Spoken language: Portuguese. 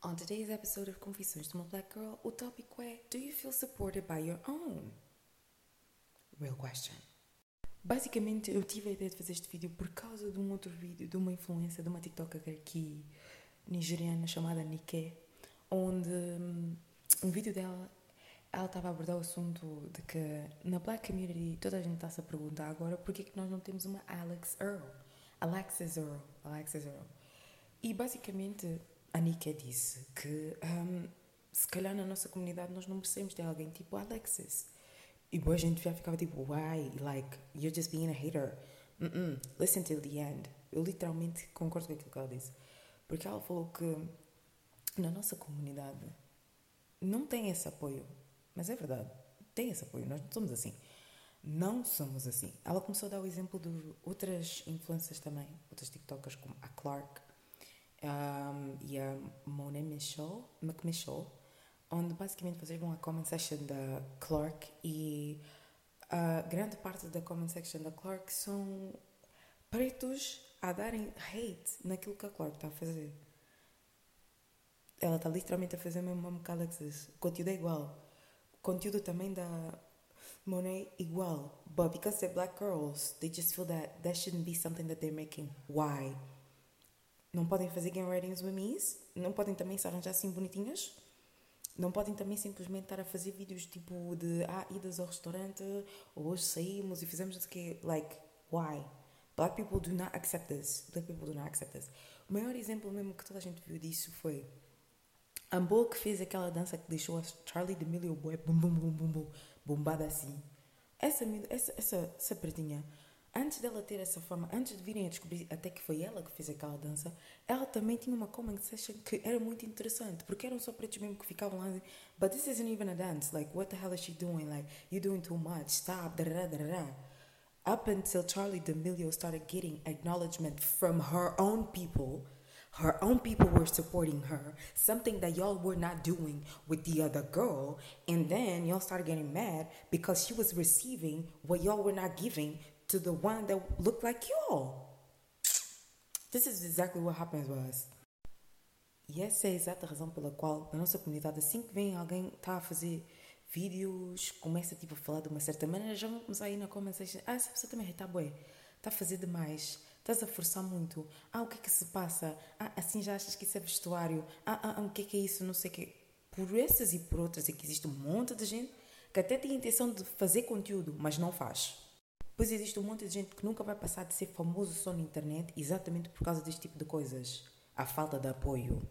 On today's episode of Confissões de uma Black Girl, o tópico é Do you feel supported by your own? Real question. Basicamente, eu tive a ideia de fazer este vídeo por causa de um outro vídeo de uma influência de uma TikToker aqui nigeriana chamada Nike, onde hum, um vídeo dela ela estava a abordar o assunto de que na Black Community toda a gente está-se a perguntar agora porquê que nós não temos uma Alex Earl. Alexis Earl. Alexis Earl. E basicamente a Nika disse que um, se calhar na nossa comunidade nós não merecemos ter alguém tipo Alexis. E boa gente já ficava tipo, why? Like, you're just being a hater. Mm -mm. Listen till the end. Eu literalmente concordo com aquilo que ela disse. Porque ela falou que na nossa comunidade não tem esse apoio. Mas é verdade, tem esse apoio. Nós não somos assim. Não somos assim. Ela começou a dar o exemplo de outras influências também, outras TikTokers como a Clark um, e a Monet Michaud, McMichaud, onde basicamente vocês vão à comment section da Clark e a grande parte da comment section da Clark são pretos a darem hate naquilo que a Clark está a fazer. Ela está literalmente a fazer mesmo uma Alexis. O conteúdo é igual. O conteúdo também da Monet igual. But because they're black girls, they just feel that that shouldn't be something that they're making. Why? Não podem fazer game with me? Não podem também se arranjar assim bonitinhas? Não podem também simplesmente estar a fazer vídeos tipo de ah, idas ao restaurante ou hoje saímos e fizemos o que like why? Black people do not accept this. Black people do not accept this. O maior exemplo mesmo que toda a gente viu disso foi a Boa que fez aquela dança que deixou a Charlie D'Amelio boy bum bum bum bum bum bombada assim. Essa, essa, essa, essa pretinha antes dela ter essa fama, antes de virem a descobrir até que foi ela que fez aquela dança, ela também tinha uma comment section que era muito interessante, porque eram só pretos mesmo que ficavam lá, but this isn't even a dance, like what the hell is she doing, like you're doing too much, stop, da da da da. Up until Charlie D'Amelio started getting acknowledgement from her own people, her own people were supporting her, something that y'all were not doing with the other girl, and then y'all started getting mad because she was receiving what y'all were not giving to the one that looked like y'all. This is exactly what happens with us. E essa é a exata razão pela qual, na nossa comunidade, assim que vem alguém está a fazer vídeos, começa tipo a falar de uma certa maneira, já vão começar a ir na comment. Ah, essa pessoa também está bué, está a fazer demais, estás a forçar muito. Ah, o que é que se passa? Ah, assim já achas que isso é vestuário? Ah, ah, ah o que é que é isso? Não sei o quê. Por essas e por outras é que existe um monte de gente que até tem a intenção de fazer conteúdo, mas não faz. Pois existe um monte de gente que nunca vai passar de ser famoso só na internet exatamente por causa deste tipo de coisas. A falta de apoio.